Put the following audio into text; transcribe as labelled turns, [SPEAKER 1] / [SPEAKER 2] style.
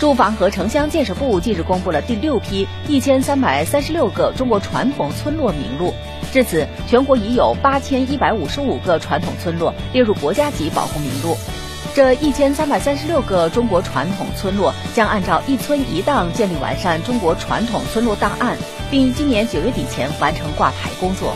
[SPEAKER 1] 住房和城乡建设部近日公布了第六批一千三百三十六个中国传统村落名录，至此，全国已有八千一百五十五个传统村落列入国家级保护名录。这一千三百三十六个中国传统村落将按照一村一档建立完善中国传统村落档案，并今年九月底前完成挂牌工作。